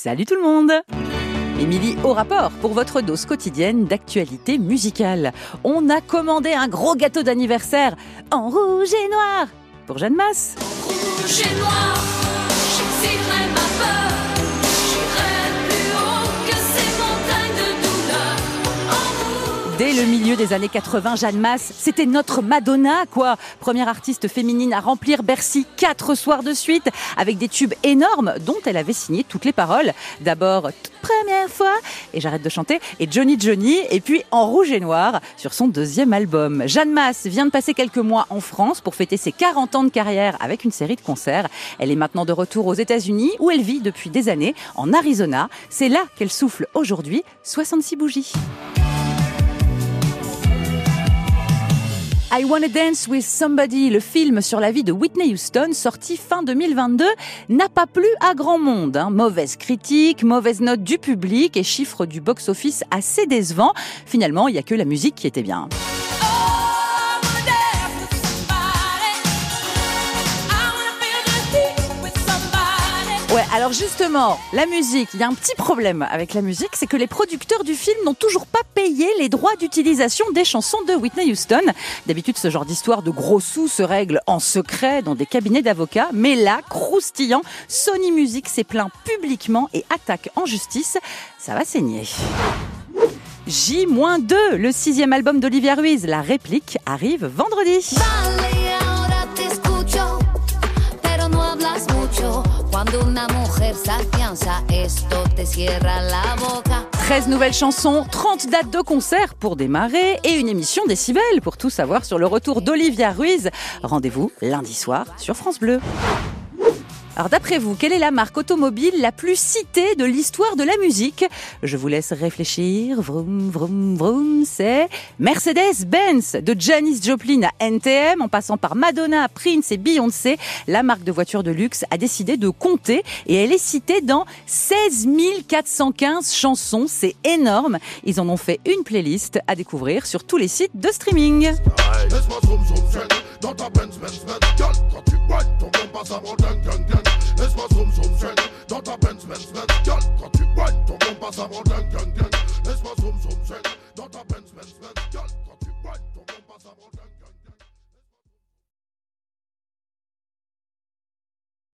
Salut tout le monde Émilie au rapport pour votre dose quotidienne d'actualité musicale. On a commandé un gros gâteau d'anniversaire en rouge et noir pour Jeanne Masse. Rouge et noir, j'exilerai ma peur. Dès le milieu des années 80, Jeanne Masse, c'était notre Madonna, quoi. Première artiste féminine à remplir Bercy quatre soirs de suite, avec des tubes énormes dont elle avait signé toutes les paroles. D'abord, première fois, et j'arrête de chanter, et Johnny Johnny, et puis en rouge et noir sur son deuxième album. Jeanne Masse vient de passer quelques mois en France pour fêter ses 40 ans de carrière avec une série de concerts. Elle est maintenant de retour aux États-Unis, où elle vit depuis des années, en Arizona. C'est là qu'elle souffle aujourd'hui 66 bougies. I Wanna Dance with Somebody, le film sur la vie de Whitney Houston, sorti fin 2022, n'a pas plu à grand monde. hein. Mauvaise critique, mauvaise note du public et chiffres du box-office assez décevants. Finalement, il n'y a que la musique qui était bien. Alors justement, la musique, il y a un petit problème avec la musique, c'est que les producteurs du film n'ont toujours pas payé les droits d'utilisation des chansons de Whitney Houston. D'habitude, ce genre d'histoire de gros sous se règle en secret dans des cabinets d'avocats, mais là, croustillant, Sony Music s'est plaint publiquement et attaque en justice. Ça va saigner. J-2, le sixième album d'Olivia Ruiz, La réplique, arrive vendredi. Cuando una mujer se afianza, esto te cierra la boca. 13 nouvelles chansons, 30 dates de concert pour démarrer et une émission décibel pour tout savoir sur le retour d'Olivia Ruiz. Rendez-vous lundi soir sur France Bleu. Alors d'après vous, quelle est la marque automobile la plus citée de l'histoire de la musique? Je vous laisse réfléchir. Vroom, vroom, vroom, c'est Mercedes-Benz. De Janis Joplin à NTM, en passant par Madonna, Prince et Beyoncé, la marque de voitures de luxe a décidé de compter et elle est citée dans 16 415 chansons. C'est énorme. Ils en ont fait une playlist à découvrir sur tous les sites de streaming. Benz Girl, quand tu whine, ton compas ça rend